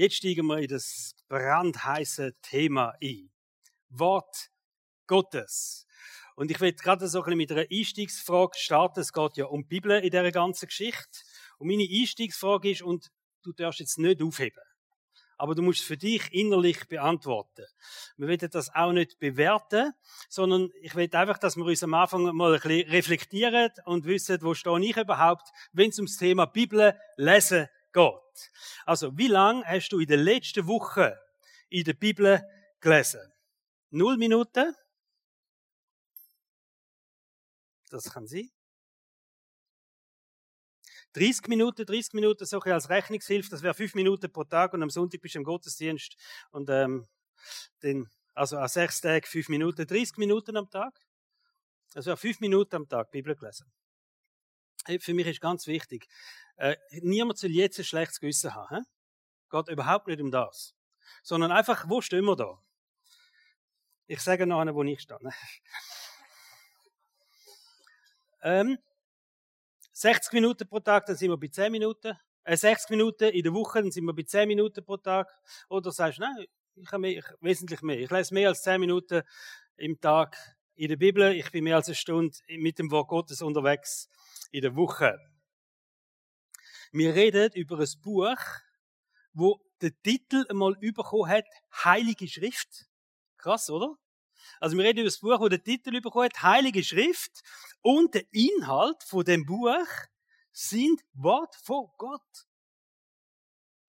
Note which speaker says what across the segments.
Speaker 1: Jetzt steigen wir in das brandheiße Thema ein. Wort Gottes. Und ich will gerade so ein bisschen mit einer Einstiegsfrage starten. Es geht ja um die Bibel in dieser ganzen Geschichte. Und meine Einstiegsfrage ist, und du darfst jetzt nicht aufheben, aber du musst es für dich innerlich beantworten. Wir wollen das auch nicht bewerten, sondern ich will einfach, dass wir uns am Anfang mal ein bisschen reflektieren und wissen, wo stehe ich überhaupt, wenn es ums Thema Bibel lesen geht. Also, wie lange hast du in der letzten Woche in der Bibel gelesen? Null Minuten? Das kann sein. 30 Minuten, 30 Minuten so als Rechnungshilfe, das wäre 5 Minuten pro Tag und am Sonntag bist du im Gottesdienst und ähm, den, also an sechs Tagen 5 Minuten, 30 Minuten am Tag. Also 5 Minuten am Tag Bibel gelesen. Für mich ist ganz wichtig, äh, niemand soll jetzt ein schlechtes Gewissen haben. He? Geht überhaupt nicht um das. Sondern einfach, wo stehen wir da? Ich sage noch einen, wo ich stehe. ähm, 60 Minuten pro Tag, dann sind wir bei 10 Minuten. Äh, 60 Minuten in der Woche, dann sind wir bei 10 Minuten pro Tag. Oder sagst du, nein, ich habe mehr, ich, wesentlich mehr. Ich lese mehr als 10 Minuten im Tag in der Bibel. Ich bin mehr als eine Stunde mit dem Wort Gottes unterwegs in der Woche. Wir reden über ein Buch, wo der Titel einmal bekommen hat, Heilige Schrift. Krass, oder? Also wir reden über das Buch, wo der Titel bekommen hat, Heilige Schrift. Und der Inhalt von dem Buch sind Wort von Gott.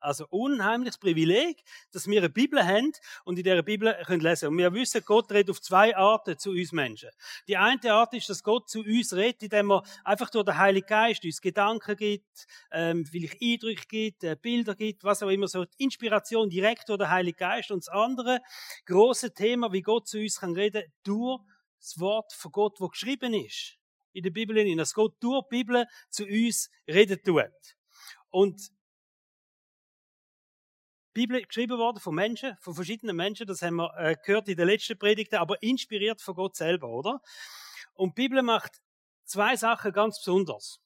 Speaker 1: Also unheimliches Privileg, dass wir eine Bibel haben und in dieser Bibel können lesen. Und wir wissen, Gott redet auf zwei Arten zu uns Menschen. Die eine Art ist, dass Gott zu uns redet, indem er einfach durch den Heiligen Geist uns Gedanken gibt, ähm, vielleicht Eindrücke gibt, äh, Bilder gibt, was auch immer so. Die Inspiration direkt durch den Heiligen Geist. Und das andere große Thema, wie Gott zu uns kann reden, durch das Wort von Gott, wo geschrieben ist. In der Bibel, dass Gott durch die Bibel zu uns reden tut. Und Bibel geschrieben worden von Menschen, von verschiedenen Menschen, das haben wir äh, gehört in den letzten Predigten, aber inspiriert von Gott selber, oder? Und die Bibel macht zwei Sachen ganz besonders.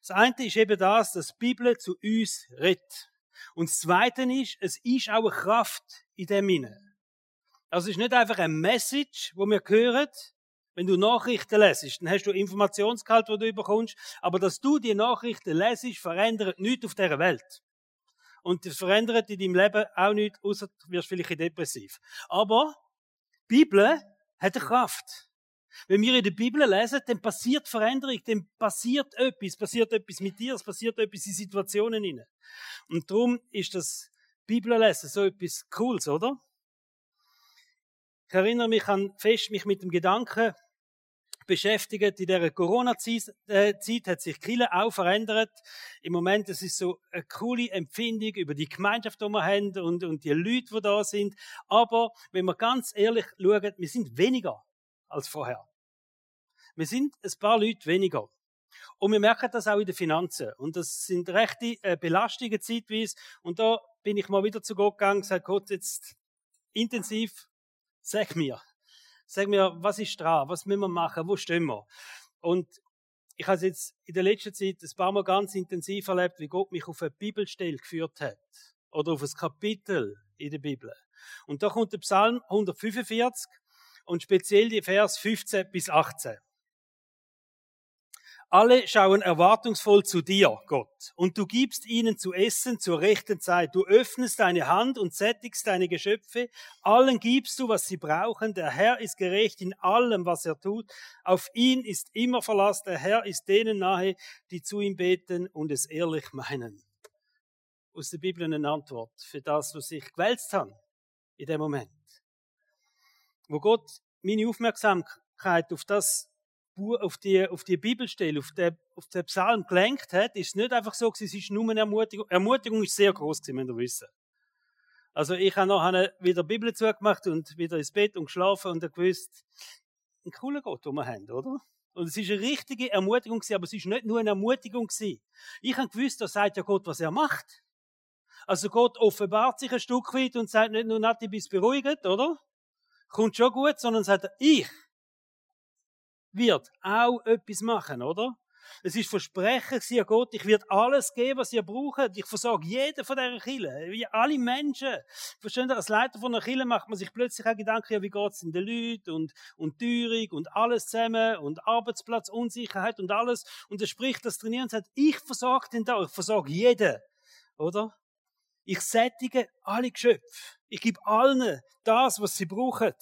Speaker 1: Das eine ist eben das, dass die Bibel zu uns redet. Und das zweite ist, es ist auch eine Kraft in dem Inne. Also es ist nicht einfach ein Message, wo wir hören, wenn du Nachrichten lesest, dann hast du Informationsgehalt, wo du bekommst, aber dass du die Nachrichten lesest, verändert nichts auf dieser Welt. Und das verändert in deinem Leben auch nichts, außer du wirst vielleicht depressiv. Aber die Bibel hat eine Kraft. Wenn wir in der Bibel lesen, dann passiert Veränderung, dann passiert etwas, passiert etwas mit dir, es passiert etwas in Situationen inne. Und darum ist das Bibellesen so etwas Cooles, oder? Ich erinnere mich an fest mich mit dem Gedanken beschäftigt. In dieser Corona-Zeit äh, hat sich Kille auch verändert. Im Moment, es ist so eine coole Empfindung über die Gemeinschaft, die wir haben und, und die Leute, die da sind. Aber wenn wir ganz ehrlich schauen, wir sind weniger als vorher. Wir sind ein paar Leute weniger. Und wir merken das auch in den Finanzen. Und das sind rechte äh, Belastungen zeitweise. Und da bin ich mal wieder zu Gott gegangen und gesagt, Gott, jetzt intensiv, sag mir, Sag mir, was ist dran? Was müssen wir machen? Wo stehen wir? Und ich habe jetzt in der letzten Zeit ein paar Mal ganz intensiv erlebt, wie Gott mich auf eine Bibelstelle geführt hat. Oder auf ein Kapitel in der Bibel. Und da kommt der Psalm 145 und speziell die Vers 15 bis 18. Alle schauen erwartungsvoll zu dir, Gott, und du gibst ihnen zu essen zur rechten Zeit. Du öffnest deine Hand und sättigst deine Geschöpfe. Allen gibst du, was sie brauchen. Der Herr ist gerecht in allem, was er tut. Auf ihn ist immer Verlass. Der Herr ist denen nahe, die zu ihm beten und es ehrlich meinen. Aus der Bibel eine Antwort für das, was ich gewälzt habe in dem Moment. Wo Gott meine Aufmerksamkeit auf das auf die, auf die Bibelstelle, auf den, auf den Psalm gelenkt hat, ist es nicht einfach so, es ist nur eine Ermutigung. Ermutigung ist sehr groß, müsst ihr wissen. Also ich habe nachher wieder die Bibel zugemacht und wieder ins Bett und geschlafen und gewusst, ein cooler Gott, den wir haben, oder? Und es ist eine richtige Ermutigung aber es ist nicht nur eine Ermutigung Ich habe gewusst, da sagt ja Gott, was er macht. Also Gott offenbart sich ein Stück weit und sagt nicht nur, Nati, bist beruhigt, oder? Kommt schon gut, sondern sagt, ich wird auch etwas machen, oder? Es ist Versprechen, sie Gott, ich werde alles geben, was ihr braucht. Ich versorge jeden von dieser Kille, alle Menschen. Verstehen ihr, als Leiter von einer Kille macht man sich plötzlich auch Gedanken, ja, wie geht's in den Leuten und, und Teuerung und alles zusammen und Arbeitsplatz, Unsicherheit und alles. Und er spricht das trainieren und sagt, ich versorge den da, ich versorge jeden. Oder? Ich sättige alle Geschöpfe. Ich gebe allen das, was sie brauchen.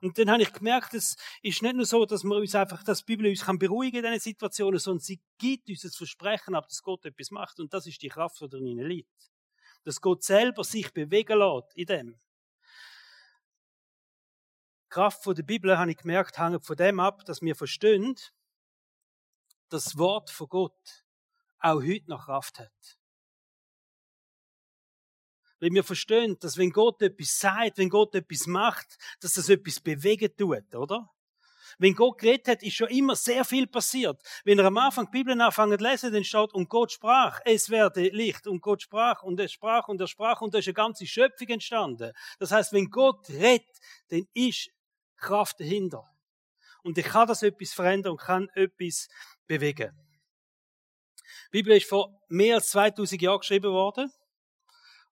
Speaker 1: Und dann habe ich gemerkt, es ist nicht nur so, dass wir uns einfach, dass die Bibel uns kann beruhigen in diesen Situationen, sondern sie gibt uns das Versprechen ab, dass Gott etwas macht. Und das ist die Kraft, die darin liegt. Dass Gott selber sich bewegen lässt in dem. Die Kraft der Bibel, habe ich gemerkt, hängt von dem ab, dass wir verstehen, dass das Wort von Gott auch heute noch Kraft hat. Weil wir verstehen, dass wenn Gott etwas sagt, wenn Gott etwas macht, dass das etwas bewegen tut, oder? Wenn Gott geredet hat, ist schon immer sehr viel passiert. Wenn er am Anfang die Bibel anfängt zu lesen, dann steht, und Gott sprach, es werde Licht. Und Gott sprach, und er sprach, und er sprach, und da ist eine ganze Schöpfung entstanden. Das heißt, wenn Gott redet, dann ist Kraft dahinter. Und ich kann das etwas verändern und kann etwas bewegen. Die Bibel ist vor mehr als 2000 Jahren geschrieben worden.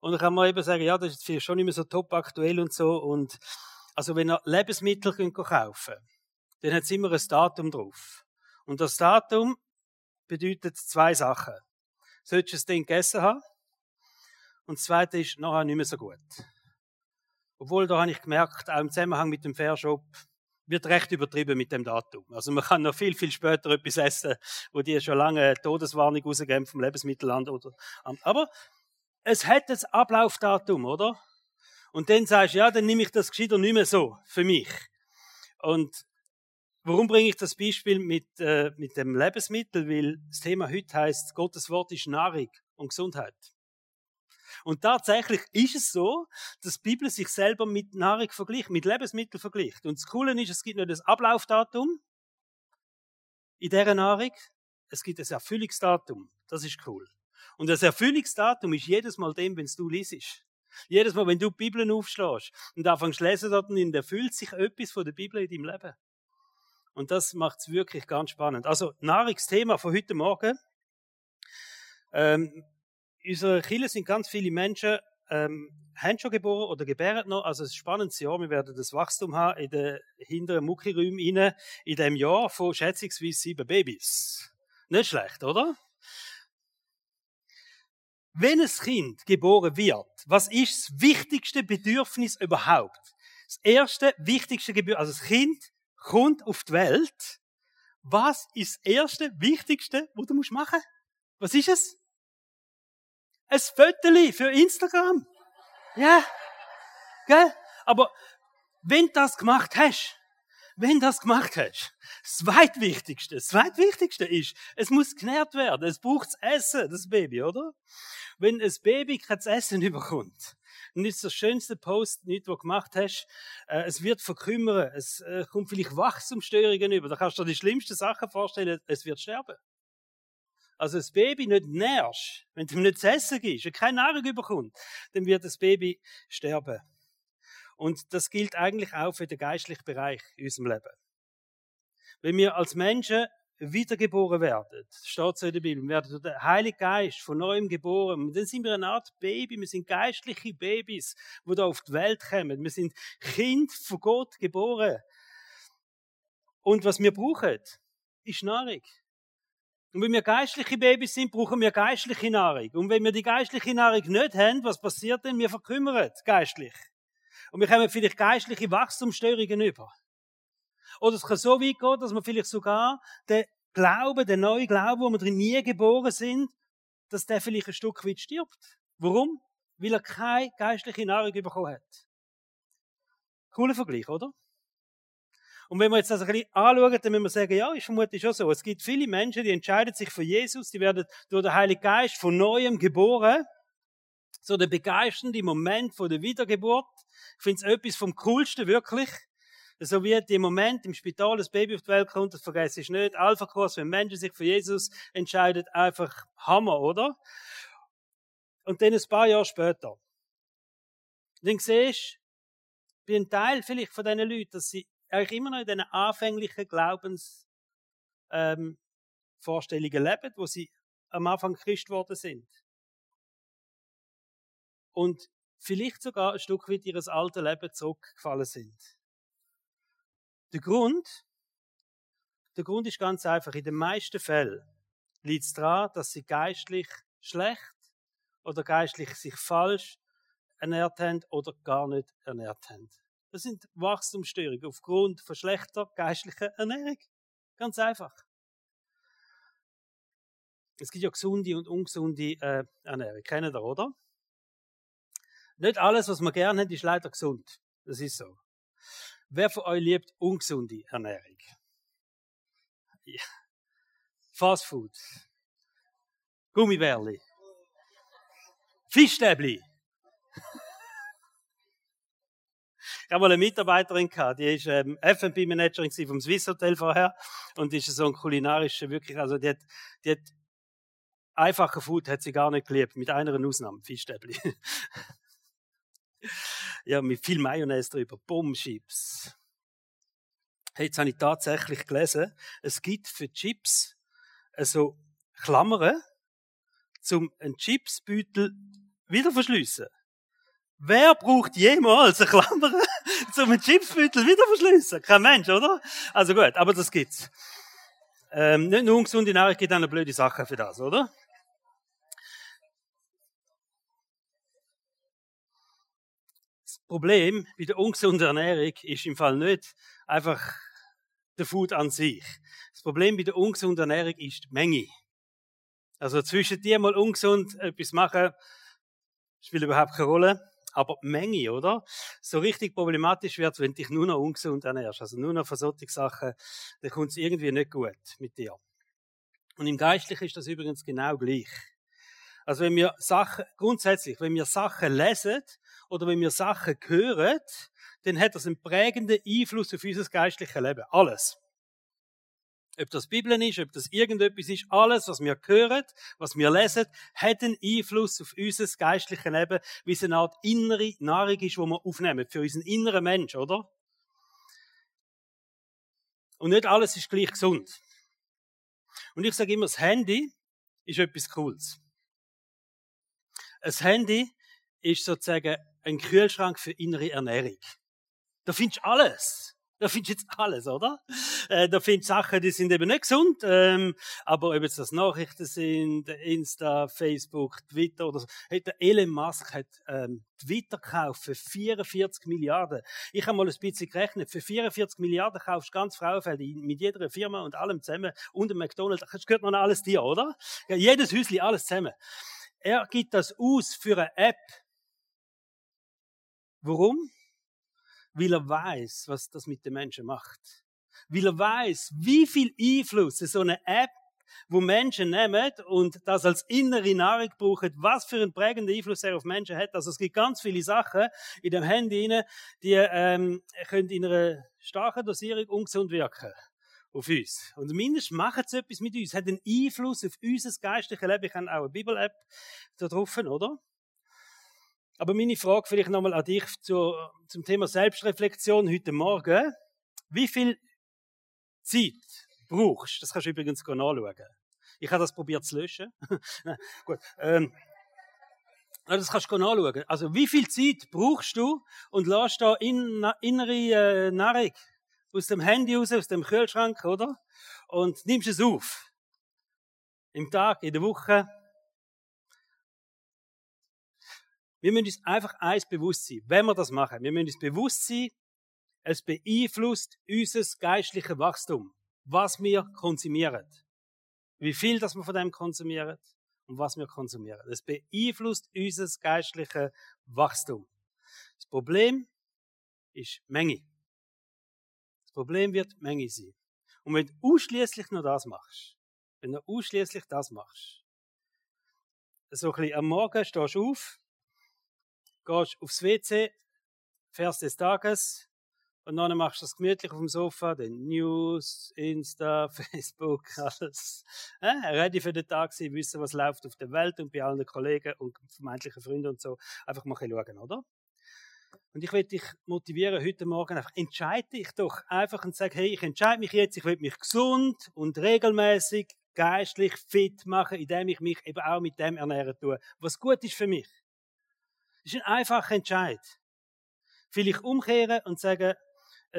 Speaker 1: Und dann kann man eben sagen, ja, das ist schon nicht mehr so top aktuell und so. Und also wenn ihr Lebensmittel könnt kaufen dann hat es immer ein Datum drauf. Und das Datum bedeutet zwei Sachen. Solltest du es dann gegessen haben? Und das zweite ist nachher nicht mehr so gut. Obwohl, da habe ich gemerkt, auch im Zusammenhang mit dem Fairshop, wird recht übertrieben mit dem Datum. Also man kann noch viel, viel später etwas essen, wo die schon lange Todeswarnung rausgeben vom Lebensmittelland oder, aber es hat ein Ablaufdatum, oder? Und dann sagst du, ja, dann nehme ich das gescheiter nicht mehr so für mich. Und warum bringe ich das Beispiel mit, äh, mit dem Lebensmittel? Weil das Thema heute heißt, Gottes Wort ist Nahrung und Gesundheit. Und tatsächlich ist es so, dass die Bibel sich selber mit Nahrung vergleicht, mit Lebensmitteln vergleicht. Und das Coole ist, es gibt nicht das Ablaufdatum in dieser Nahrung, es gibt ein Erfüllungsdatum. Das ist cool. Und das Erfüllungsdatum ist jedes Mal dem, wenn du liest. Jedes Mal, wenn du die Bibel aufschlägst und anfängst zu lesen, dann erfüllt sich etwas von der Bibel in deinem Leben. Und das macht es wirklich ganz spannend. Also, Nahrungsthema von heute Morgen. Ähm, in unserer Kirche sind ganz viele Menschen, ähm, haben schon geboren oder gebären noch. Also, es ist ein spannendes Jahr. Wir werden das Wachstum haben in den hinteren Muckiräumen in dem Jahr von schätzungsweise sieben Babys. Nicht schlecht, oder? Wenn ein Kind geboren wird, was ist das wichtigste Bedürfnis überhaupt? Das erste wichtigste Gebür, also das Kind kommt auf die Welt. Was ist das erste wichtigste, was du machen musst Was ist es? Ein Foto für Instagram. Ja. Gell? Aber wenn du das gemacht hast, wenn das gemacht hast, das zweitwichtigste, das zweitwichtigste ist, es muss genährt werden. Es braucht Essen, das Baby, oder? wenn ein Baby kein Essen überkommt, nicht das schönste Post, nicht, was du gemacht hast, äh, es wird verkümmern, es äh, kommt vielleicht Wachstumsstörungen über, da kannst du dir die schlimmsten Sachen vorstellen, es wird sterben. Also das Baby nicht nährst, wenn du ihm nicht zu essen gibst, wenn keine Nahrung überkommt, dann wird das Baby sterben. Und das gilt eigentlich auch für den geistlichen Bereich in unserem Leben. Wenn wir als Menschen wiedergeboren werden, steht so in der Bibel, wir werden durch den Heiligen Geist von neuem geboren. Dann sind wir eine Art Baby, wir sind geistliche Babys, die da auf die Welt kommen. Wir sind Kind von Gott geboren. Und was wir brauchen, ist Nahrung. Und wenn wir geistliche Babys sind, brauchen wir geistliche Nahrung. Und wenn wir die geistliche Nahrung nicht haben, was passiert denn? Wir verkümmern geistlich. Und wir haben vielleicht geistliche Wachstumsstörungen über. Oder es kann so weit gehen, dass man vielleicht sogar den Glauben, den neuen Glauben, wo wir drin nie geboren sind, dass der vielleicht ein Stück weit stirbt. Warum? Weil er keine geistliche Nahrung bekommen hat. Cooler Vergleich, oder? Und wenn wir jetzt das ein bisschen anschauen, dann müssen wir sagen, ja, ist vermutlich schon so. Es gibt viele Menschen, die entscheiden sich für Jesus, die werden durch den Heiligen Geist von Neuem geboren. So der begeisternde Moment von der Wiedergeburt. Ich finde es etwas vom Coolsten, wirklich. So wie im Moment im Spital das Baby auf die Welt kommt, das vergesse ich nicht. Alpha-Kurs, wenn Menschen sich für Jesus entscheiden, einfach Hammer, oder? Und dann ein paar Jahre später. Dann siehst du, bin ein Teil vielleicht von diesen Leuten, dass sie eigentlich immer noch in diesen anfänglichen Glaubensphase ähm, leben, wo sie am Anfang Christ geworden sind. Und vielleicht sogar ein Stück weit ihres alten Leben zurückgefallen sind. Der Grund, der Grund ist ganz einfach. In den meisten Fällen liegt es daran, dass sie geistlich schlecht oder geistlich sich falsch ernährt haben oder gar nicht ernährt haben. Das sind Wachstumsstörungen aufgrund von schlechter geistlicher Ernährung. Ganz einfach. Es gibt ja gesunde und ungesunde äh, Ernährung. Kennen ihr, oder? Nicht alles, was man gerne hat, ist leider gesund. Das ist so. Wer von euch liebt ungesunde Ernährung? Ja. Fast Food. Gummibärli. Fischstäbli. Ich habe mal eine Mitarbeiterin gehabt, die ist ähm, F&B-Managerin vom Swiss Hotel vorher und ist so ein kulinarischer, wirklich, also die hat, die hat einfache Food hat sie gar nicht geliebt, mit einer Ausnahme, Fischstäbli. ja, mit viel Mayonnaise drüber, Bombchips. Hey, jetzt habe ich tatsächlich gelesen, es gibt für Chips also Klammern, zum einen Chipsbeutel wieder verschliessen. Wer braucht jemals eine Klammer, zum einen Chipsbeutel wieder verschliessen? Kein Mensch, oder? Also gut, aber das gibt's. Ähm, nicht nur ungesunde Nahrung gibt eine blöde Sache für das, oder? Problem bei der ungesunden Ernährung ist im Fall nicht einfach der Food an sich. Das Problem bei der ungesunden Ernährung ist die Menge. Also zwischen dir mal ungesund etwas machen, spielt überhaupt keine Rolle. Aber die Menge, oder? So richtig problematisch wird, wenn du dich nur noch ungesund ernährst. Also nur noch von Sachen, dann kommt es irgendwie nicht gut mit dir. Und im Geistlichen ist das übrigens genau gleich. Also wenn wir Sachen, grundsätzlich, wenn wir Sachen lesen oder wenn wir Sachen hören, dann hat das einen prägenden Einfluss auf unser geistliches Leben. Alles. Ob das Bibel ist, ob das irgendetwas ist, alles, was wir hören, was wir lesen, hat einen Einfluss auf unser geistliches Leben, wie es eine Art innere Nahrung ist, die wir aufnehmen, für unseren inneren Mensch, oder? Und nicht alles ist gleich gesund. Und ich sage immer, das Handy ist etwas Cooles. Ein Handy ist sozusagen ein Kühlschrank für innere Ernährung. Da findest du alles. Da findest du jetzt alles, oder? Äh, da findest du Sachen, die sind eben nicht gesund, ähm, aber ob jetzt das Nachrichten sind, Insta, Facebook, Twitter oder so. Hey, der Elon Musk hat ähm, Twitter gekauft für 44 Milliarden. Ich habe mal ein bisschen gerechnet, für 44 Milliarden kaufst du ganz Frauenfeld mit jeder Firma und allem zusammen und dem McDonald's. Das gehört noch alles dir, oder? Ja, jedes Häuschen, alles zusammen. Er gibt das aus für eine App. Warum? weil er weiß, was das mit den Menschen macht. Weil er weiß, wie viel Einfluss so eine App, wo Menschen nehmen und das als innere Nahrung brauchen, was für einen prägenden Einfluss er auf Menschen hat. Also es gibt ganz viele Sachen in dem Handy die ähm, können in einer starken Dosierung ungesund wirken auf uns. Und mindestens machen sie etwas mit uns, hat einen Einfluss auf unser geistliches Leben. Ich habe auch eine Bibel-App da drauf, oder? Aber meine Frage vielleicht nochmal an dich zu, zum Thema Selbstreflexion heute Morgen. Wie viel Zeit brauchst du? Das kannst du übrigens nachschauen. Ich habe das probiert zu löschen. Gut. Ähm, das kannst du nachschauen. Also, wie viel Zeit brauchst du und lässt da in, innere äh, Nahrung aus dem Handy raus, aus dem Kühlschrank, oder? Und nimmst es auf. Im Tag, in der Woche, Wir müssen uns einfach eins bewusst sein, wenn wir das machen. Wir müssen uns bewusst sein, es beeinflusst unser geistliches Wachstum, was wir konsumieren. Wie viel das wir von dem konsumieren und was wir konsumieren. Es beeinflusst unser geistliches Wachstum. Das Problem ist Menge. Das Problem wird Menge sein. Und wenn du ausschließlich nur das machst, wenn du ausschließlich das machst, so ein bisschen am Morgen stehst du auf, gehst aufs WC, Vers des Tages, und dann machst du das gemütlich auf dem Sofa, den News, Insta, Facebook, alles. Äh, ready für den Tag sein, wissen, was läuft auf der Welt und bei allen Kollegen und vermeintlichen Freunden und so. Einfach mal schauen, oder? Und ich will dich motivieren, heute Morgen einfach, entscheide dich doch einfach und sag, hey, ich entscheide mich jetzt, ich will mich gesund und regelmäßig geistlich fit machen, indem ich mich eben auch mit dem ernähren tue, was gut ist für mich. Das ist ein einfacher Entscheid. Vielleicht umkehren und sagen,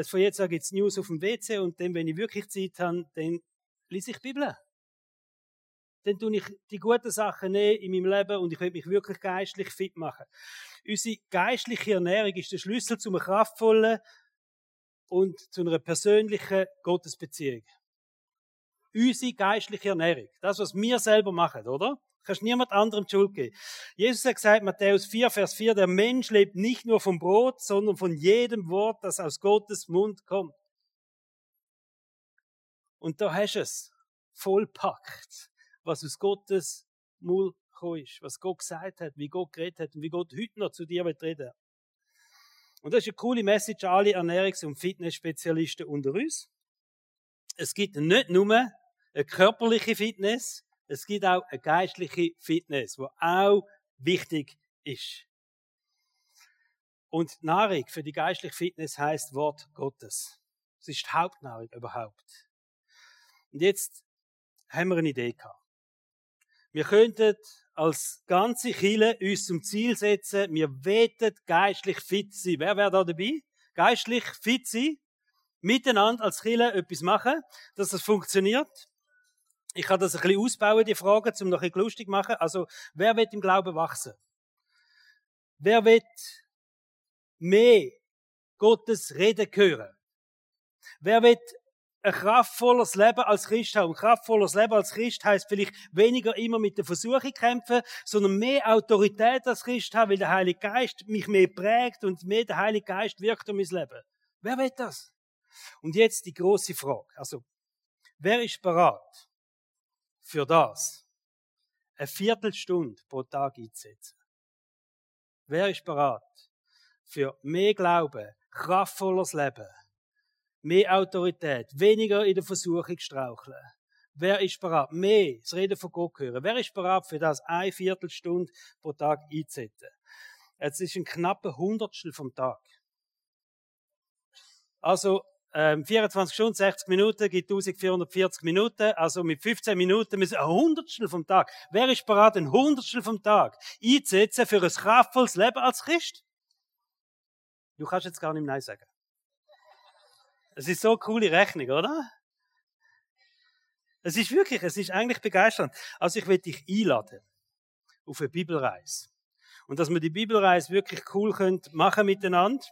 Speaker 1: von jetzt an gibt es News auf dem WC und dann, wenn ich wirklich Zeit habe, dann lese ich die Bibel. Dann tue ich die guten Sachen in meinem Leben und ich will mich wirklich geistlich fit machen. Unsere geistliche Ernährung ist der Schlüssel zu einem kraftvollen und zu einer persönlichen Gottesbeziehung. Unsere geistliche Ernährung. Das, was wir selber machen, oder? Kannst niemand anderem die Schuld geben. Jesus hat gesagt, Matthäus 4, Vers 4, der Mensch lebt nicht nur vom Brot, sondern von jedem Wort, das aus Gottes Mund kommt. Und da hast du es. Vollpackt. Was aus Gottes Mund gekommen ist. Was Gott gesagt hat, wie Gott geredet hat und wie Gott heute noch zu dir wird reden. Und das ist eine coole Message an alle Ernährungs- und Fitnessspezialisten unter uns. Es gibt nicht nur eine körperliche Fitness, es gibt auch eine geistliche Fitness, die auch wichtig ist. Und Nahrung für die geistliche Fitness heißt Wort Gottes. Es ist die Hauptnahrung überhaupt. Und jetzt haben wir eine Idee gehabt. Wir könnten als ganze Chile uns zum Ziel setzen, wir weten geistlich fit sein. Wer wäre da dabei? Geistlich fit sein, miteinander als Chile etwas machen, dass das funktioniert. Ich kann das ein bisschen ausbauen, die Frage, um noch ein bisschen lustig zu machen. Also, wer wird im Glauben wachsen? Wer wird mehr Gottes Reden hören? Wer wird ein kraftvolles Leben als Christ haben? Ein kraftvolles Leben als Christ heißt vielleicht weniger immer mit der Versuchung kämpfen, sondern mehr Autorität als Christ haben, weil der Heilige Geist mich mehr prägt und mehr der Heilige Geist wirkt um mein Leben. Wer will das? Und jetzt die große Frage. Also, wer ist bereit? Für das eine Viertelstunde pro Tag einzusetzen. Wer ist bereit für mehr Glauben, kraftvolles Leben, mehr Autorität, weniger in der Versuchung straucheln? Wer ist bereit, mehr das Reden von Gott hören? Wer ist bereit, für das eine Viertelstunde pro Tag einzusetzen? Jetzt ist ein knapper Hundertstel vom Tag. Also, ähm, 24 Stunden, 60 Minuten gibt 1440 Minuten. Also mit 15 Minuten müssen ein Hundertstel vom Tag. Wer ist bereit, ein Hundertstel vom Tag einzusetzen für ein kraftvolles Leben als Christ? Du kannst jetzt gar nicht Nein sagen. Es ist so eine coole Rechnung, oder? Es ist wirklich, es ist eigentlich begeisternd. Also ich will dich einladen auf eine Bibelreise. Und dass wir die Bibelreise wirklich cool können machen miteinander.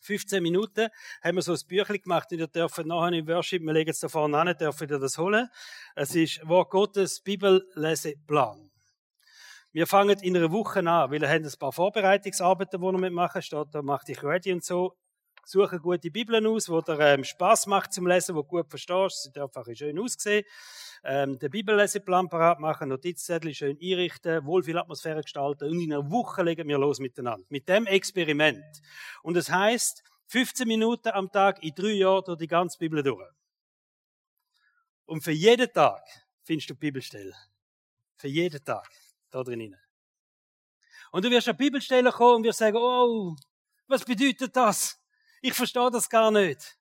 Speaker 1: 15 Minuten haben wir so ein Büchlein gemacht und ihr dürft nachher im Worship, wir legen es da vorne an, dürft ihr das holen. Es ist Wort Gottes Bibelleseplan. Wir fangen in einer Woche an, weil wir haben ein paar Vorbereitungsarbeiten, die wir mitmachen. Steht da, mach dich ready und so. Suche gute Bibeln aus, wo dir ähm, Spaß macht zum Lesen, wo du gut verstehst. Sie auch schön aussehen. Ähm, den Bibelleseplan parat machen, Notizzettel schön einrichten, wohl viel Atmosphäre gestalten und in einer Woche legen wir los miteinander. Mit dem Experiment. Und es heißt 15 Minuten am Tag in drei Jahren durch die ganze Bibel durch. Und für jeden Tag findest du Bibelstellen. Für jeden Tag. Da drinnen. Und du wirst an Bibelstellen kommen und wirst sagen, oh, was bedeutet das? Ich verstehe das gar nicht.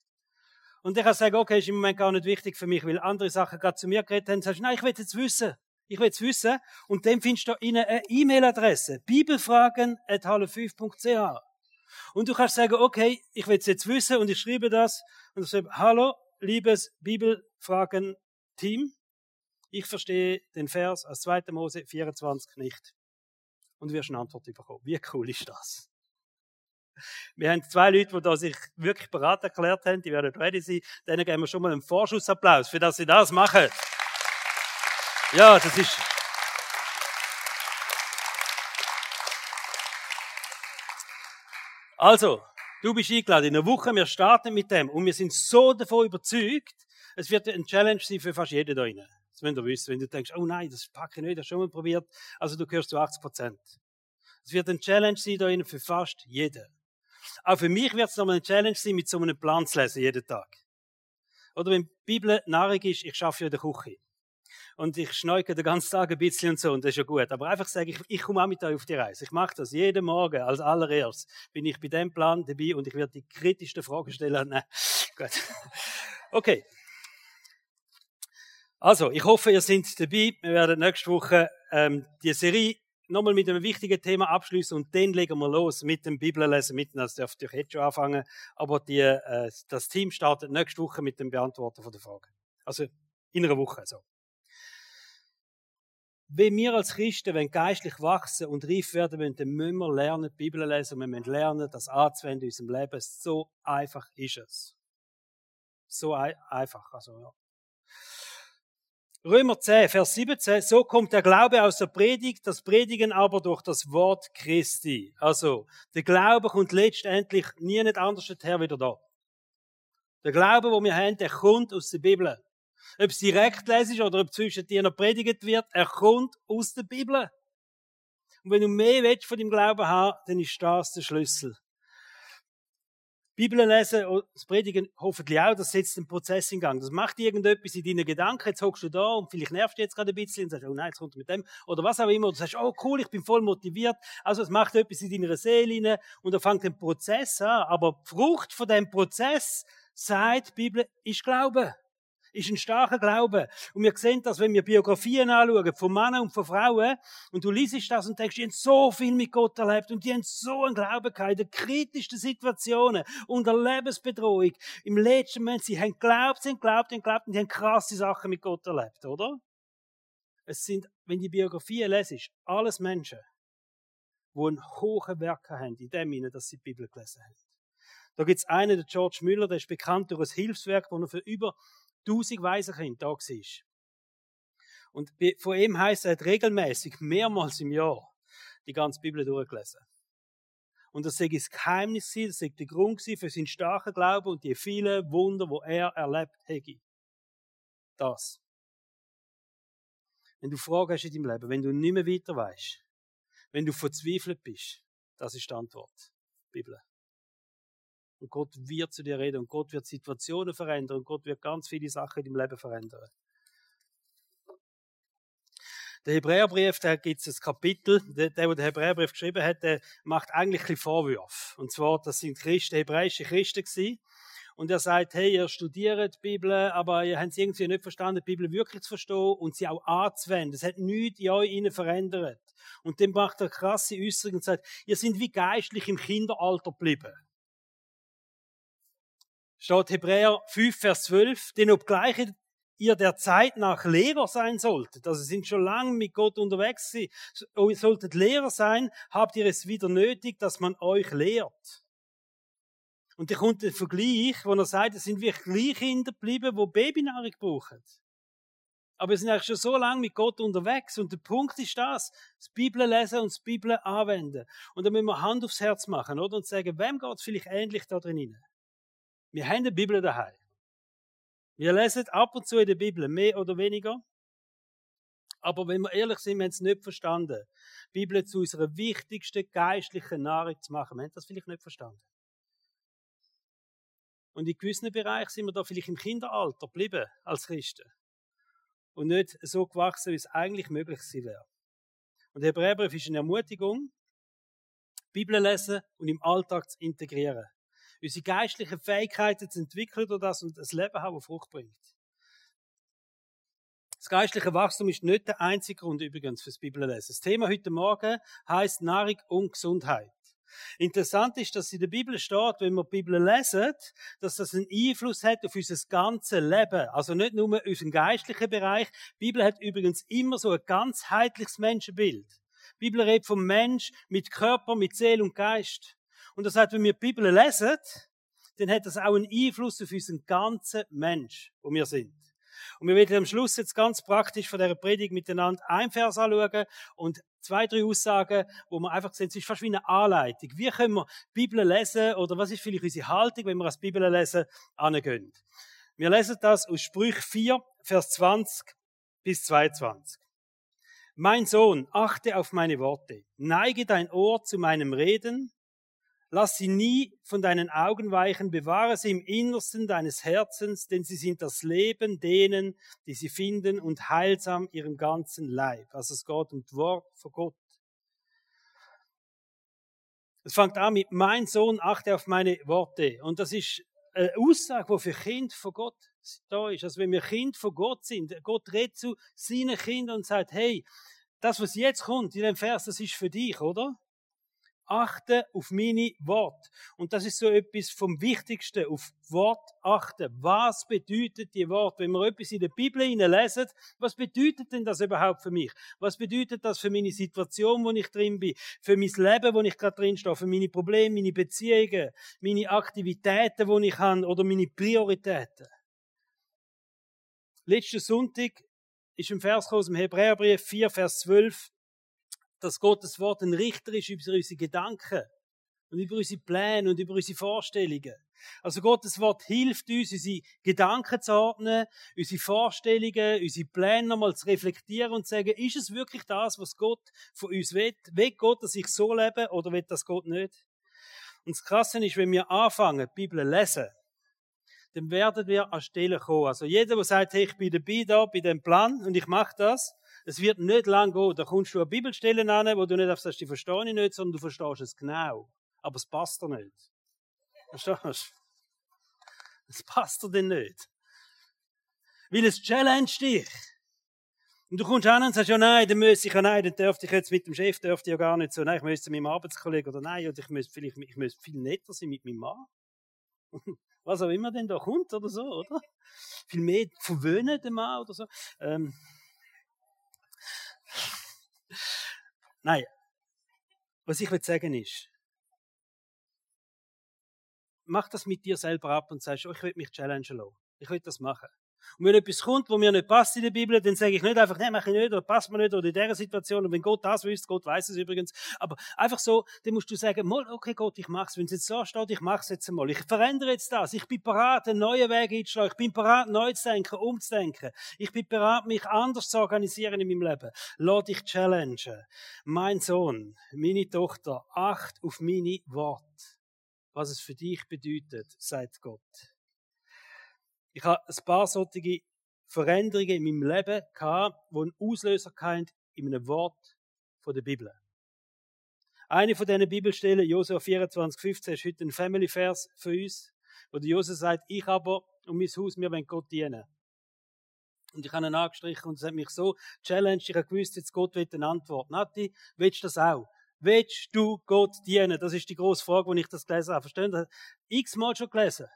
Speaker 1: Und ich kann sagen, okay, ist im Moment gar nicht wichtig für mich, weil andere Sachen gerade zu mir geredet haben. Sagst, nein, ich will jetzt wissen. Ich will jetzt wissen. Und dann findest du in eine E-Mail-Adresse. Bibelfragen.halle5.ch. Und du kannst sagen, okay, ich will jetzt wissen und ich schreibe das. Und ich sage, hallo, liebes Bibelfragen-Team. Ich verstehe den Vers aus 2. Mose 24 nicht. Und du wirst eine Antwort bekommen. Wie cool ist das? Wir haben zwei Leute, die sich wirklich bereit erklärt haben, die werden ready sein. Denen geben wir schon mal einen Vorschussapplaus, für dass sie das machen. Ja, das ist. Also, du bist eingeladen. In einer Woche, wir starten mit dem. Und wir sind so davon überzeugt, es wird ein Challenge sein für fast jeden da rein. Das müsst ihr wissen. Wenn du denkst, oh nein, das packe ich nicht, das schon mal probiert. Also, du gehörst zu 80 Prozent. Es wird ein Challenge sein da rein für fast jeden. Auch für mich wird es nochmal eine Challenge sein, mit so einem Plan zu lesen, jeden Tag. Oder wenn die Bibel narig ist, ich schaffe ja in der Küche. Und ich schneuke den ganzen Tag ein bisschen und so, und das ist ja gut. Aber einfach sagen, ich, ich komme auch mit euch auf die Reise. Ich mache das jeden Morgen, als allererst bin ich bei dem Plan dabei und ich werde die kritischsten Fragen stellen. Nein, gut. Okay. Also, ich hoffe, ihr seid dabei. Wir werden nächste Woche ähm, die Serie nochmal mit einem wichtigen Thema abschließen und dann legen wir los mit dem Bibellesen mitten. Das dürft ihr jetzt schon anfangen. Aber die, äh, das Team startet nächste Woche mit dem Beantworten von der Frage. Also in einer Woche so. Wenn wir als Christen wenn geistlich wachsen und reif werden wollen, dann müssen wir lernen, die Bibel lesen und wir müssen lernen, das anzuwenden in unserem Leben. So einfach ist es. So einfach, also ja. Römer 10, Vers 17, so kommt der Glaube aus der Predigt, das Predigen aber durch das Wort Christi. Also, der Glaube kommt letztendlich nie nicht anders her wieder da. Der Glaube, wo wir haben, der kommt aus der Bibel. Ob es direkt lesen oder ob zwischen dir noch predigt wird, er kommt aus der Bibel. Und wenn du mehr willst von dem Glauben haben, dann ist das der Schlüssel. Bibel lesen und das Predigen hoffentlich auch, das setzt den Prozess in Gang. Das macht irgendetwas in deinen Gedanken. Jetzt hockst du da und vielleicht nervst du jetzt gerade ein bisschen und sagst, oh nein, jetzt kommt mit dem. Oder was auch immer. Du sagst, oh cool, ich bin voll motiviert. Also es macht etwas in deiner Seele und da fängt ein Prozess an. Aber die Frucht von dem Prozess, sagt die Bibel, ist Glaube ist ein starker Glaube. Und wir sehen das, wenn wir Biografien anschauen, von Männern und von Frauen, und du liest das und denkst, die haben so viel mit Gott erlebt und die haben so einen Glauben gehabt, in den kritischsten Situationen, unter Lebensbedrohung. Im letzten Moment, sie haben geglaubt, sie haben geglaubt, sie haben geglaubt und die haben krasse Sachen mit Gott erlebt, oder? Es sind, wenn die Biografien lesest, alles Menschen, die einen hohen Werk haben, in dem Sinne, dass sie die Bibel gelesen haben. Da gibt es einen, der George Müller, der ist bekannt durch ein Hilfswerk, das er für über tausend Waisenkinder da war. Und von ihm heisst, er hat regelmäßig, mehrmals im Jahr, die ganze Bibel durchgelesen. Und das sei das Geheimnis, das sei der Grund für seinen starken Glauben und die vielen Wunder, wo er erlebt hätte. Das. Wenn du Fragen hast in deinem Leben, wenn du nicht mehr weiter weißt, wenn du verzweifelt bist, das ist die Antwort. Bibel. Und Gott wird zu dir reden und Gott wird Situationen verändern und Gott wird ganz viele Sachen in deinem Leben verändern. Der Hebräerbrief, da gibt es ein Kapitel, der, der, der Hebräerbrief geschrieben hat, der macht eigentlich ein Vorwürfe. Und zwar, das sind Christen, hebräische Christen gewesen. Und er sagt, hey, ihr studiert die Bibel, aber ihr habt es irgendwie nicht verstanden, die Bibel wirklich zu verstehen und sie auch anzuwenden. Das hat nichts in euch ihnen verändert. Und dann macht er krasse Äußerungen und sagt, ihr seid wie geistlich im Kinderalter geblieben steht Hebräer 5, Vers 12, denn obgleich ihr der Zeit nach Lehrer sein solltet, also sind schon lange mit Gott unterwegs, sie solltet Lehrer sein, habt ihr es wieder nötig, dass man euch lehrt. Und da kommt der Vergleich, wo er sagt, es sind wirklich Kleinkinder geblieben, die Babynahrung brauchen. Aber wir sind eigentlich schon so lange mit Gott unterwegs. Und der Punkt ist das, das Bibel lesen und das Bibel anwenden. Und dann müssen wir Hand aufs Herz machen, oder? Und sagen, wem geht es vielleicht ähnlich da drin? Wir haben die Bibel daheim. Wir lesen ab und zu in der Bibel, mehr oder weniger. Aber wenn wir ehrlich sind, wir haben es nicht verstanden, die Bibel zu unserer wichtigsten geistlichen Nahrung zu machen. Wir haben das vielleicht nicht verstanden. Und in gewissen Bereichen sind wir da vielleicht im Kinderalter geblieben als Christen. Und nicht so gewachsen, wie es eigentlich möglich gewesen wäre. Und der Hebräerbrief ist eine Ermutigung, die Bibel lesen und im Alltag zu integrieren unsere geistlichen Fähigkeiten zu entwickeln durch das und das Leben haben, das Frucht bringt. Das geistliche Wachstum ist nicht der einzige Grund übrigens fürs Bibellesen. Das Thema heute Morgen heißt Nahrung und Gesundheit. Interessant ist, dass in der Bibel steht, wenn wir die Bibel lesen, dass das einen Einfluss hat auf unser ganzes Leben. Also nicht nur unseren geistlichen Bereich. Die Bibel hat übrigens immer so ein ganzheitliches Menschenbild. Die Bibel redet vom Mensch mit Körper, mit Seele und Geist. Und das heißt, wenn wir die Bibel lesen, dann hat das auch einen Einfluss auf unseren ganzen Mensch, wo wir sind. Und wir werden am Schluss jetzt ganz praktisch von dieser Predigt miteinander ein Vers anschauen und zwei, drei Aussagen, wo wir einfach sehen, es ist fast wie eine Anleitung. Wie können wir die Bibel lesen oder was ist vielleicht unsere Haltung, wenn wir als Bibel lesen, angehen. Wir lesen das aus Sprüch 4, Vers 20 bis 22. Mein Sohn, achte auf meine Worte, neige dein Ohr zu meinem Reden, Lass sie nie von deinen Augen weichen, bewahre sie im Innersten deines Herzens, denn sie sind das Leben denen, die sie finden und heilsam ihrem ganzen Leib. Also es geht um das Wort von Gott. Es fängt an mit, mein Sohn, achte auf meine Worte. Und das ist eine Aussage, die für Kind von Gott da ist. Also wenn wir Kind von Gott sind, Gott redet zu seinen Kindern und sagt, hey, das, was jetzt kommt in dem Vers, das ist für dich, oder? Achte auf meine Wort. Und das ist so etwas vom Wichtigsten, auf Wort achten. Was bedeutet die Wort? Wenn wir etwas in der Bibel lesen, was bedeutet denn das überhaupt für mich? Was bedeutet das für meine Situation, wo ich drin bin? Für mein Leben, wo ich gerade drin stehe? Für meine Probleme, meine Beziehungen, meine Aktivitäten, wo ich habe oder meine Prioritäten? Letzten Sonntag ist ein Vers aus dem Hebräerbrief 4, Vers 12, dass Gottes Wort ein Richter ist über unsere Gedanken und über unsere Pläne und über unsere Vorstellungen. Also Gottes Wort hilft uns, unsere Gedanken zu ordnen, unsere Vorstellungen, unsere Pläne nochmal zu reflektieren und zu sagen, ist es wirklich das, was Gott von uns will? Will Gott, dass ich so lebe oder will das Gott nicht? Und das Krasse ist, wenn wir anfangen, die Bibel zu lesen, dann werden wir an Stellen kommen. Also jeder, der sagt, hey, ich bin dabei da, bei dem Plan und ich mache das, es wird nicht lang gehen. Da kommst du an Bibelstellen an, wo du nicht sagst, die verstehe ich nicht, sondern du verstehst es genau. Aber es passt dir nicht. Verstehst du? Es passt dir denn nicht. Weil es challenge dich. Und du kommst an und sagst, ja nein, dann müsste ich, ja nein, dann dürfte ich jetzt mit dem Chef, dürfte ich ja gar nicht so, nein, ich müsste mit meinem Arbeitskollegen oder nein, oder ich müsste vielleicht, ich müsste viel netter sein mit meinem Mann was auch immer denn da kommt oder so, oder? Viel mehr verwöhnen den Mann oder so. Ähm. Nein, was ich will sagen ist, mach das mit dir selber ab und sagst, oh, ich will mich challengen lassen. Ich will das machen. Und wenn etwas kommt, wo mir nicht passt in der Bibel, dann sage ich nicht einfach, nein, mache ich nicht, oder passt mir nicht, oder in dieser Situation, und wenn Gott das wüsste, Gott weiß es übrigens, aber einfach so, dann musst du sagen, mal, okay Gott, ich mach's, wenn es jetzt so steht, ich mach's jetzt einmal, ich verändere jetzt das, ich bin bereit, einen neuen Weg einzuschlagen, ich bin bereit, neu zu denken, umzudenken, ich bin bereit, mich anders zu organisieren in meinem Leben. Lass dich challengen. Mein Sohn, meine Tochter, acht auf meine Worte, was es für dich bedeutet, sagt Gott. Ich habe ein paar solche Veränderungen in meinem Leben gehabt, die einen Auslöser hatten in einem Wort von der Bibel. Eine von diesen Bibelstellen, Josua 24, 15, ist heute ein Family-Vers für uns, wo der Josua sagt, ich aber und mein Haus, wir wollen Gott dienen. Und ich habe ihn angestrichen und es hat mich so challenged, ich habe gewusst, jetzt Gott will eine Antwort. Nati, willst du das auch? Willst du Gott dienen? Das ist die grosse Frage, wenn ich das gelesen habe. Verstehen? X-mal schon gelesen.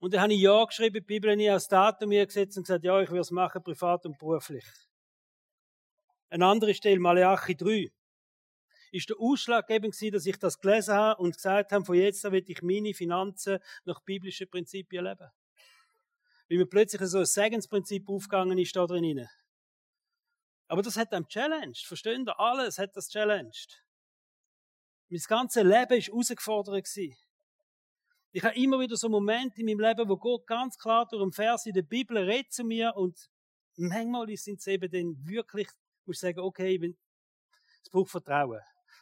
Speaker 1: Und dann habe ich Ja geschrieben, die Bibel nie als Datum mir gesetzt und gesagt, ja, ich will es machen, privat und beruflich. Eine andere Stelle, Malachi 3, ist der Ausschlaggebend gewesen, dass ich das gelesen habe und gesagt habe, von jetzt an will ich meine Finanzen nach biblischen Prinzipien leben. Weil mir plötzlich so ein Segensprinzip aufgegangen ist da drin. Aber das hat einem challenged. Verstehen ihr? Alles hat das challenged. Mein ganzes Leben war herausgefordert. Ich habe immer wieder so Momente in meinem Leben, wo Gott ganz klar durch einen Vers in der Bibel redet zu mir und manchmal sind es eben dann wirklich, muss ich sagen, okay, wenn, es braucht Vertrauen.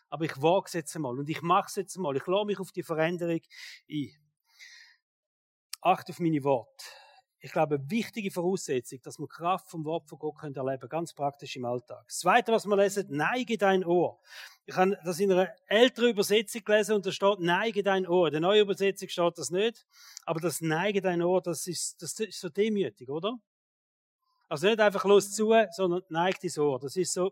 Speaker 1: Aber ich wage es jetzt einmal und ich mache es jetzt einmal. Ich lasse mich auf die Veränderung ein. Acht auf meine Worte ich glaube, eine wichtige Voraussetzung, dass wir Kraft vom Wort von Gott können erleben ganz praktisch im Alltag. Das Zweite, was wir lesen, neige dein Ohr. Ich habe das in einer älteren Übersetzung gelesen und da steht, neige dein Ohr. In der neuen Übersetzung steht das nicht, aber das neige dein Ohr, das ist, das ist so demütig, oder? Also nicht einfach los zu, sondern neigt dein Ohr. Das ist so,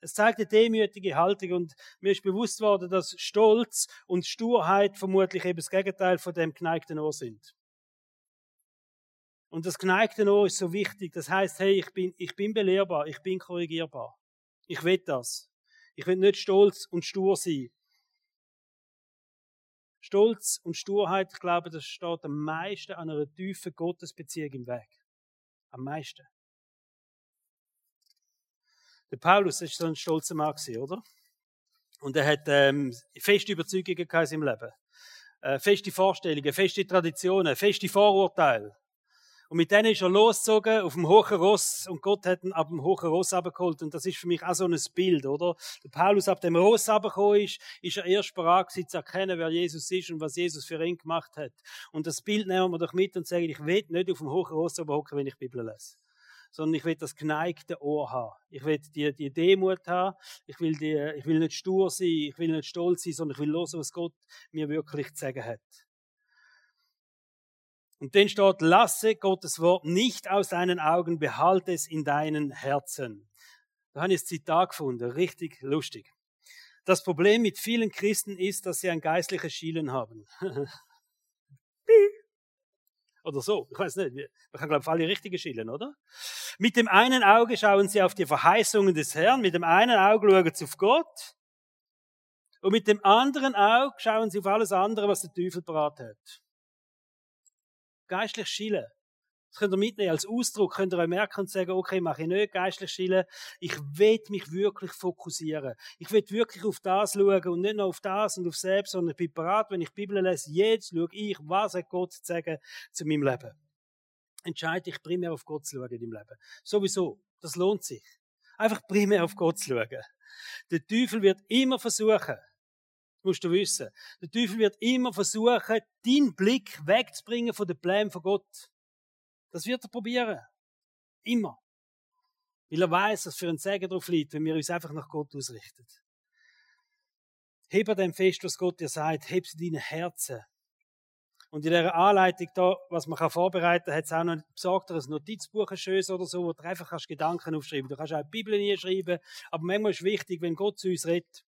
Speaker 1: es zeigt eine demütige Haltung und mir ist bewusst worden, dass Stolz und Sturheit vermutlich eben das Gegenteil von dem geneigten Ohr sind. Und das geneigte Ohr ist so wichtig. Das heißt, hey, ich bin, ich bin belehrbar, ich bin korrigierbar. Ich will das. Ich will nicht stolz und stur sein. Stolz und Sturheit, ich glaube, das steht am meisten an einer tiefen Gottesbeziehung im Weg. Am meisten. Der Paulus ist so ein stolzer Mann, oder? Und er hat ähm, feste Überzeugungen in seinem Leben. Äh, feste Vorstellungen, feste Traditionen, feste Vorurteile. Und mit denen ist er losgezogen auf dem hohen Ross und Gott hat ihn ab dem hohen Ross abgeholt. Und das ist für mich auch so ein Bild, oder? Der Paulus ab dem Ross abgekommen ist, ist er erst bereit zu erkennen, wer Jesus ist und was Jesus für ihn gemacht hat. Und das Bild nehmen wir doch mit und sagen, ich will nicht auf dem hohen Ross hocken, wenn ich Bibel lese. Sondern ich will das geneigte Ohr haben. Ich will die, die Demut haben. Ich will, die, ich will nicht stur sein. Ich will nicht stolz sein, sondern ich will hören, was Gott mir wirklich zu sagen hat. Und dann steht, lasse Gottes Wort nicht aus deinen Augen, behalte es in deinen Herzen. Da habe ich ein Zitat gefunden, richtig lustig. Das Problem mit vielen Christen ist, dass sie ein geistliches Schielen haben. oder so, ich weiß nicht. Man kann, glaube ich, alle richtige schielen, oder? Mit dem einen Auge schauen sie auf die Verheißungen des Herrn, mit dem einen Auge schauen sie auf Gott und mit dem anderen Auge schauen sie auf alles andere, was der Teufel parat hat. Geistlich schielen. Das könnt ihr mitnehmen als Ausdruck, könnt ihr euch merken und sagen, okay, mache ich nicht geistlich schielen. Ich will mich wirklich fokussieren. Ich will wirklich auf das schauen und nicht nur auf das und auf selbst, sondern ich bin bereit, wenn ich die Bibel lese, jetzt schaue ich, was hat Gott zu sagen zu meinem Leben. Entscheide dich primär auf Gott zu schauen in deinem Leben. Sowieso. Das lohnt sich. Einfach primär auf Gott zu schauen. Der Teufel wird immer versuchen, musst du wissen, der Teufel wird immer versuchen, deinen Blick wegzubringen von den Plänen von Gott. Das wird er probieren. Immer. Weil er weiß, dass für ein Segen drauf liegt, wenn wir uns einfach nach Gott ausrichten. Heb dem fest, was Gott dir sagt. Heb sie deine Herzen. Und in dieser Anleitung da, was man kann vorbereiten kann, hat es auch noch besorgt, ein Notizbuch ein schönes oder so, wo du einfach kannst Gedanken aufschreiben. Du kannst auch die Bibel nie schreiben, aber manchmal ist wichtig, wenn Gott zu uns redet,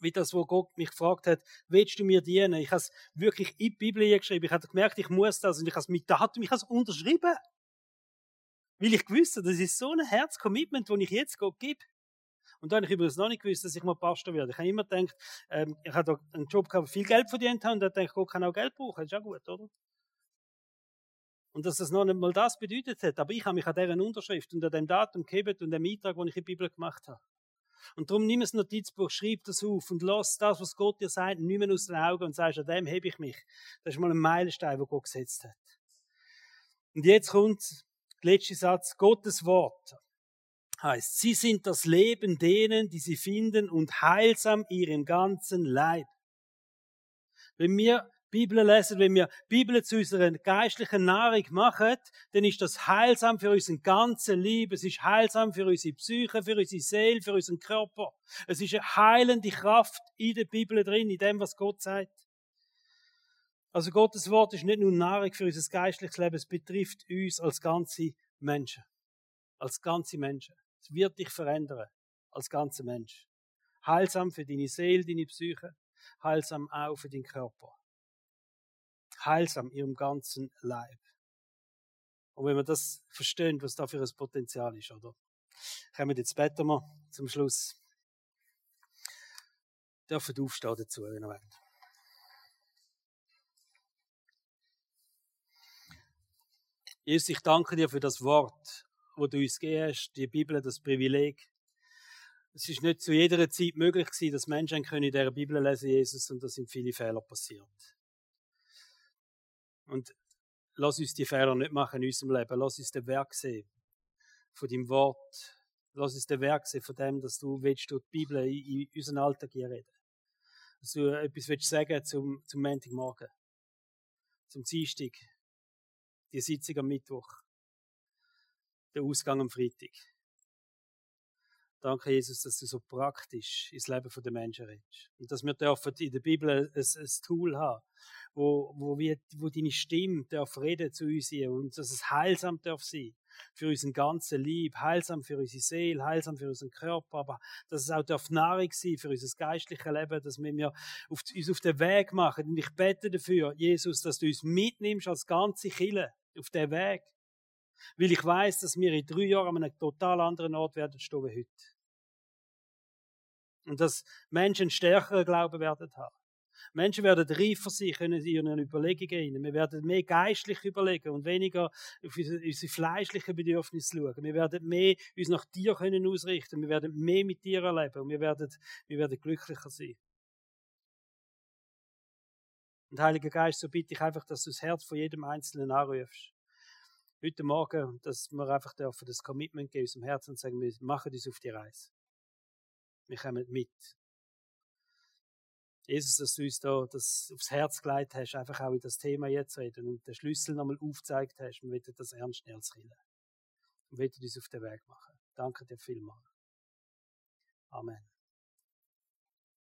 Speaker 1: wie das, wo Gott mich gefragt hat, willst du mir dienen? Ich habe es wirklich in die Bibel geschrieben. Ich habe gemerkt, ich muss das und ich habe es mit Datum, ich habe es unterschrieben. Weil ich gewusst habe, das ist so ein Herzcommitment, das ich jetzt Gott gebe. Und da habe ich übrigens noch nicht gewusst, dass ich mal Pastor werde. Ich habe immer gedacht, ähm, ich habe einen Job gehabt, viel Geld verdient habe, und da denke ich, Gott kann auch Geld brauchen. Das ist auch gut, oder? Und dass das noch nicht mal das bedeutet hat. Aber ich habe mich an deren Unterschrift und an dem Datum gegeben und dem Eintrag, den ich in die Bibel gemacht habe. Und darum nimm ein Notizbuch, schreib das auf und lass das, was Gott dir sagt, nicht mehr aus den Augen und sagst, an dem hebe ich mich. Das ist mal ein Meilenstein, den Gott gesetzt hat. Und jetzt kommt der letzte Satz, Gottes Wort heißt, sie sind das Leben denen, die sie finden und heilsam ihrem ganzen Leib. Wenn wir Bibel lesen, wenn wir Bibel zu unserer geistlichen Nahrung machen, dann ist das heilsam für unseren ganzen Leben. Es ist heilsam für unsere Psyche, für unsere Seele, für unseren Körper. Es ist eine heilende Kraft in der Bibel drin, in dem, was Gott sagt. Also Gottes Wort ist nicht nur Nahrung für unser geistliches Leben, es betrifft uns als ganze Menschen. Als ganze Menschen. Es wird dich verändern. Als ganzer Mensch. Heilsam für deine Seele, deine Psyche. Heilsam auch für deinen Körper heilsam ihrem ganzen Leib. Und wenn wir das verstehen, was da für ein Potenzial ist, oder? Kommen jetzt beten wir zum Schluss. Dürfen aufstehen dazu, wenn ihr wollt. Jesus, ich danke dir für das Wort, wo du uns gegeben hast, die Bibel, das Privileg. Es ist nicht zu jeder Zeit möglich gewesen, dass Menschen können in dieser Bibel lesen, Jesus, und da sind viele Fehler passiert. Und lass uns die Fehler nicht machen in unserem Leben. Lass uns den Werk sehen von deinem Wort. Lass uns den Werk sehen von dem, dass du willst durch die Bibel in, unseren Alltag hier reden. Dass du etwas willst sagen zum, zum Montagmorgen. Zum Dienstag. Die Sitzung am Mittwoch. Der Ausgang am Freitag. Danke, Jesus, dass du so praktisch ins Leben der Menschen redest. Und dass wir dürfen in der Bibel ein, ein Tool haben, wo, wo, wir, wo deine Stimme darf reden zu uns hier und dass es heilsam darf sein für unseren ganzen Lieb, heilsam für unsere Seele, heilsam für unseren Körper, aber dass es auch darf Nahrung sein für unser geistliches Leben, dass wir auf, uns auf den Weg machen. Und ich bete dafür, Jesus, dass du uns mitnimmst als ganze Kille auf den Weg. Weil ich weiß, dass wir in drei Jahren an einem total anderen Ort werden stehen wie heute. Und dass Menschen stärkeren Glauben werden haben. Menschen werden reifer sein können in ihren Überlegungen. Wir werden mehr geistlich überlegen und weniger auf unsere fleischlichen Bedürfnisse schauen. Wir werden mehr uns nach dir können ausrichten. Wir werden mehr mit dir erleben und wir werden, wir werden glücklicher sein. Und Heiliger Geist, so bitte ich einfach, dass du das Herz von jedem Einzelnen anrufst. Heute Morgen, dass wir einfach dürfen das Commitment geben dem Herzen und sagen, wir machen uns auf die Reise. Wir kommen mit. Jesus, dass du uns da das aufs Herz geleitet hast, einfach auch in das Thema jetzt reden und den Schlüssel nochmal aufgezeigt hast. Wir wollen das ernst nehmen als Kirche. Und wollen uns auf den Weg machen. Danke dir vielmals. Amen.